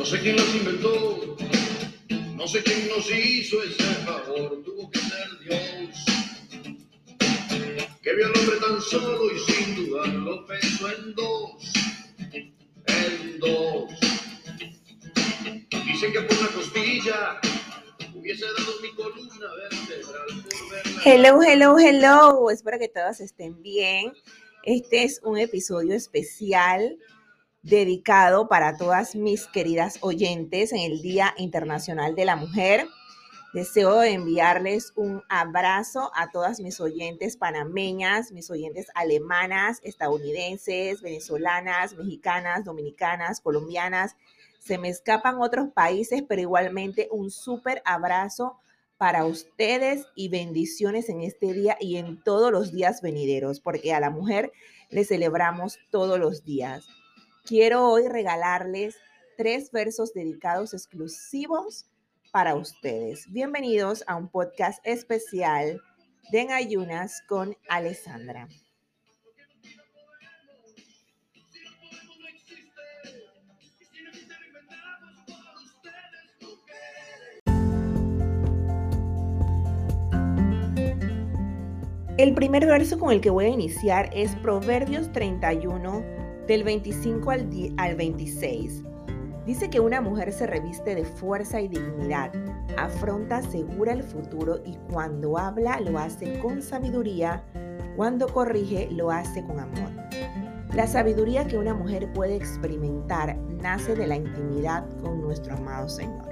No sé quién las inventó, no sé quién nos hizo ese favor, tuvo que ser Dios. Que vio al hombre tan solo y sin duda lo pensó en dos, en dos. Dicen que por una costilla hubiese dado mi columna vertebral por verla. Hello, hello, hello. Espero que todos estén bien. Este es un episodio especial dedicado para todas mis queridas oyentes en el Día Internacional de la Mujer. Deseo enviarles un abrazo a todas mis oyentes panameñas, mis oyentes alemanas, estadounidenses, venezolanas, mexicanas, dominicanas, colombianas. Se me escapan otros países, pero igualmente un súper abrazo para ustedes y bendiciones en este día y en todos los días venideros, porque a la mujer le celebramos todos los días. Quiero hoy regalarles tres versos dedicados exclusivos para ustedes. Bienvenidos a un podcast especial de Ayunas con Alessandra. El primer verso con el que voy a iniciar es Proverbios 31 del 25 al, al 26. Dice que una mujer se reviste de fuerza y dignidad, afronta segura el futuro y cuando habla lo hace con sabiduría, cuando corrige lo hace con amor. La sabiduría que una mujer puede experimentar nace de la intimidad con nuestro amado Señor.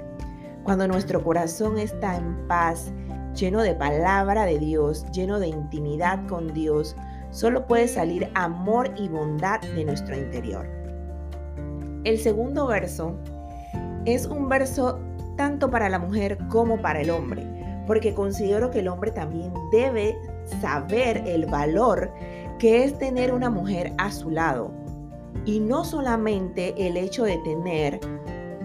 Cuando nuestro corazón está en paz, lleno de palabra de Dios, lleno de intimidad con Dios, solo puede salir amor y bondad de nuestro interior. El segundo verso es un verso tanto para la mujer como para el hombre, porque considero que el hombre también debe saber el valor que es tener una mujer a su lado. Y no solamente el hecho de tener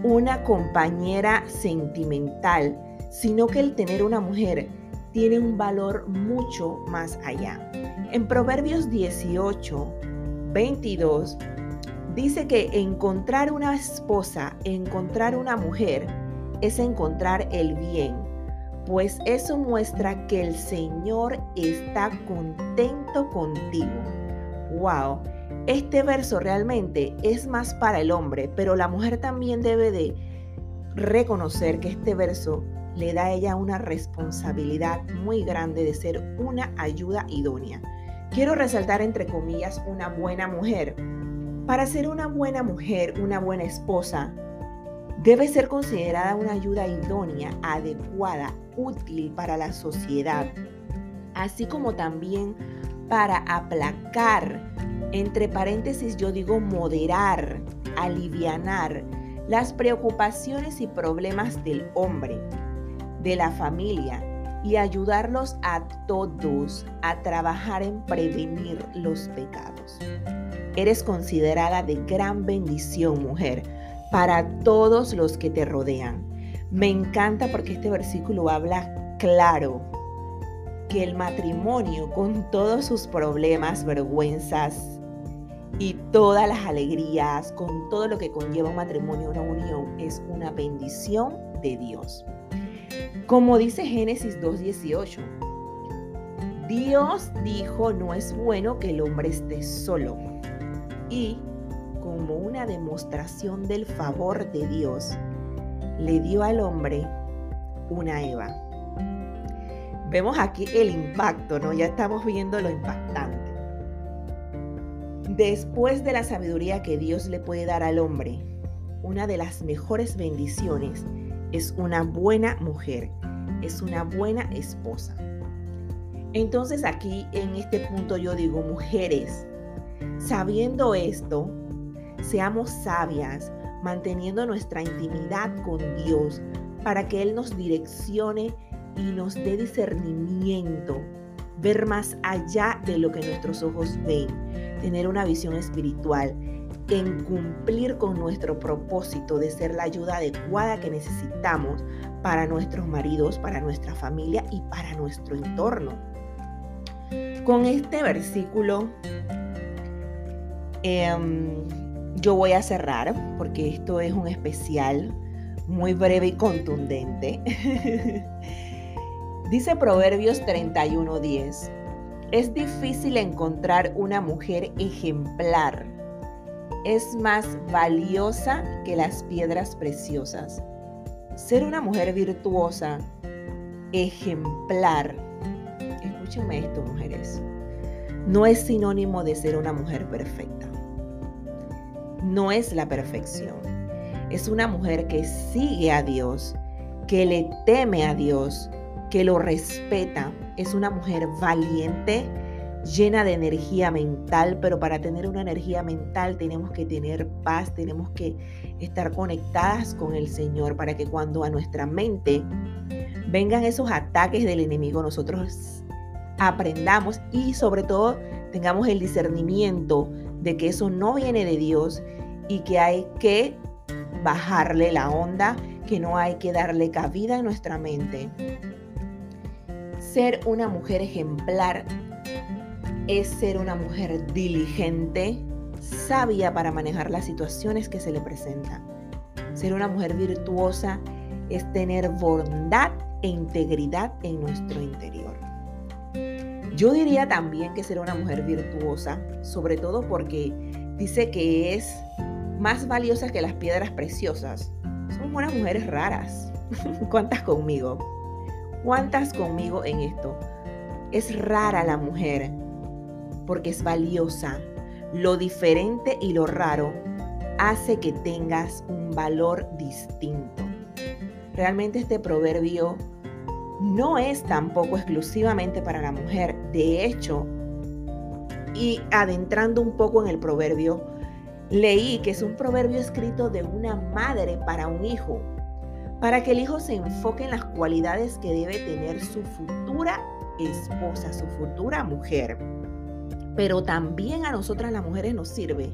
una compañera sentimental, sino que el tener una mujer tiene un valor mucho más allá. En Proverbios 18, 22, dice que encontrar una esposa, encontrar una mujer, es encontrar el bien, pues eso muestra que el Señor está contento contigo. ¡Wow! Este verso realmente es más para el hombre, pero la mujer también debe de reconocer que este verso le da a ella una responsabilidad muy grande de ser una ayuda idónea. Quiero resaltar entre comillas una buena mujer. Para ser una buena mujer, una buena esposa, debe ser considerada una ayuda idónea, adecuada, útil para la sociedad, así como también para aplacar, entre paréntesis yo digo moderar, alivianar las preocupaciones y problemas del hombre de la familia y ayudarlos a todos a trabajar en prevenir los pecados. Eres considerada de gran bendición, mujer, para todos los que te rodean. Me encanta porque este versículo habla claro que el matrimonio, con todos sus problemas, vergüenzas y todas las alegrías, con todo lo que conlleva un matrimonio, una unión, es una bendición de Dios. Como dice Génesis 2.18, Dios dijo no es bueno que el hombre esté solo. Y como una demostración del favor de Dios, le dio al hombre una Eva. Vemos aquí el impacto, ¿no? Ya estamos viendo lo impactante. Después de la sabiduría que Dios le puede dar al hombre, una de las mejores bendiciones es una buena mujer, es una buena esposa. Entonces aquí en este punto yo digo, mujeres, sabiendo esto, seamos sabias, manteniendo nuestra intimidad con Dios para que Él nos direccione y nos dé discernimiento, ver más allá de lo que nuestros ojos ven, tener una visión espiritual en cumplir con nuestro propósito de ser la ayuda adecuada que necesitamos para nuestros maridos, para nuestra familia y para nuestro entorno. Con este versículo em, yo voy a cerrar porque esto es un especial muy breve y contundente. Dice Proverbios 31:10, es difícil encontrar una mujer ejemplar. Es más valiosa que las piedras preciosas. Ser una mujer virtuosa, ejemplar. Escúchenme esto, mujeres. No es sinónimo de ser una mujer perfecta. No es la perfección. Es una mujer que sigue a Dios, que le teme a Dios, que lo respeta. Es una mujer valiente, llena de energía mental, pero para tener una energía mental tenemos que tener paz, tenemos que estar conectadas con el Señor para que cuando a nuestra mente vengan esos ataques del enemigo, nosotros aprendamos y sobre todo tengamos el discernimiento de que eso no viene de Dios y que hay que bajarle la onda, que no hay que darle cabida en nuestra mente. Ser una mujer ejemplar es ser una mujer diligente, sabia para manejar las situaciones que se le presentan. Ser una mujer virtuosa es tener bondad e integridad en nuestro interior. Yo diría también que ser una mujer virtuosa, sobre todo porque dice que es más valiosa que las piedras preciosas. Son unas mujeres raras. ¿Cuántas conmigo? ¿Cuántas conmigo en esto? Es rara la mujer porque es valiosa. Lo diferente y lo raro hace que tengas un valor distinto. Realmente este proverbio no es tampoco exclusivamente para la mujer. De hecho, y adentrando un poco en el proverbio, leí que es un proverbio escrito de una madre para un hijo, para que el hijo se enfoque en las cualidades que debe tener su futura esposa, su futura mujer pero también a nosotras las mujeres nos sirve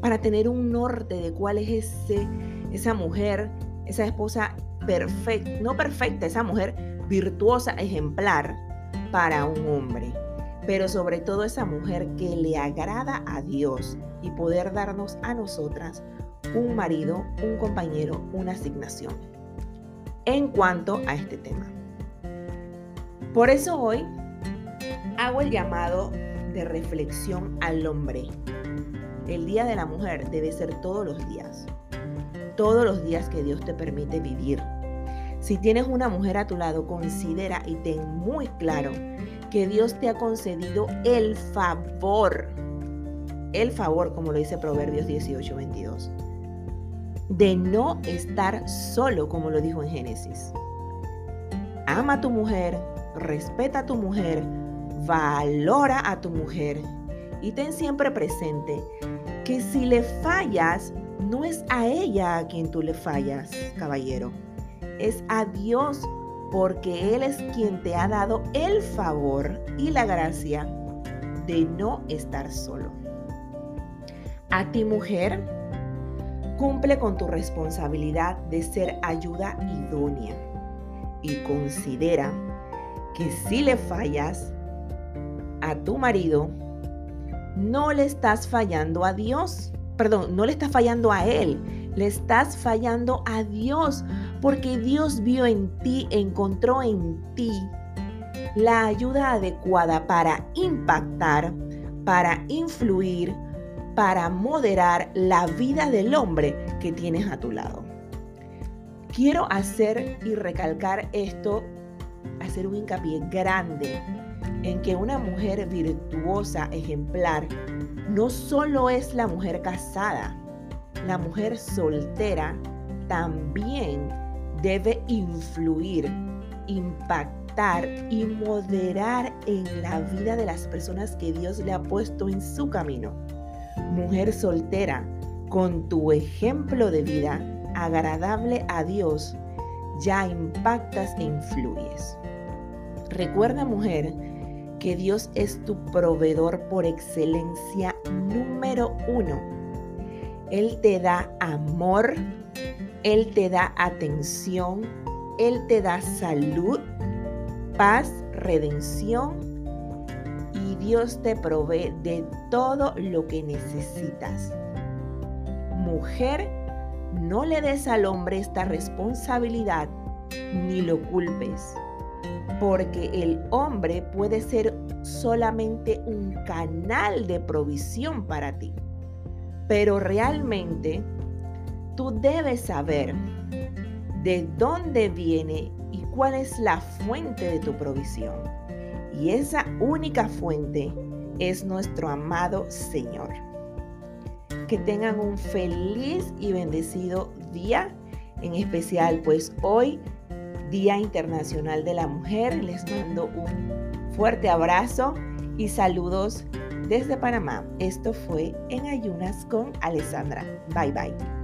para tener un norte de cuál es ese, esa mujer, esa esposa perfecta, no perfecta, esa mujer virtuosa, ejemplar para un hombre, pero sobre todo esa mujer que le agrada a Dios y poder darnos a nosotras un marido, un compañero, una asignación en cuanto a este tema. Por eso hoy hago el llamado de reflexión al hombre. El Día de la Mujer debe ser todos los días. Todos los días que Dios te permite vivir. Si tienes una mujer a tu lado, considera y ten muy claro que Dios te ha concedido el favor, el favor, como lo dice Proverbios 18, 22, de no estar solo, como lo dijo en Génesis. Ama a tu mujer, respeta a tu mujer, valora a tu mujer y ten siempre presente que si le fallas, no es a ella a quien tú le fallas, caballero. Es a Dios porque Él es quien te ha dado el favor y la gracia de no estar solo. A ti mujer, cumple con tu responsabilidad de ser ayuda idónea y considera que si le fallas, a tu marido, no le estás fallando a Dios. Perdón, no le estás fallando a Él, le estás fallando a Dios, porque Dios vio en ti, encontró en ti la ayuda adecuada para impactar, para influir, para moderar la vida del hombre que tienes a tu lado. Quiero hacer y recalcar esto, hacer un hincapié grande en que una mujer virtuosa, ejemplar, no solo es la mujer casada, la mujer soltera también debe influir, impactar y moderar en la vida de las personas que Dios le ha puesto en su camino. Mujer soltera, con tu ejemplo de vida agradable a Dios, ya impactas e influyes. Recuerda, mujer, que Dios es tu proveedor por excelencia número uno. Él te da amor, Él te da atención, Él te da salud, paz, redención y Dios te provee de todo lo que necesitas. mujer, no le des al hombre esta responsabilidad ni lo culpes, porque el hombre puede ser solamente un canal de provisión para ti. Pero realmente tú debes saber de dónde viene y cuál es la fuente de tu provisión. Y esa única fuente es nuestro amado Señor. Que tengan un feliz y bendecido día, en especial pues hoy, Día Internacional de la Mujer. Les mando un fuerte abrazo y saludos desde Panamá. Esto fue En Ayunas con Alessandra. Bye bye.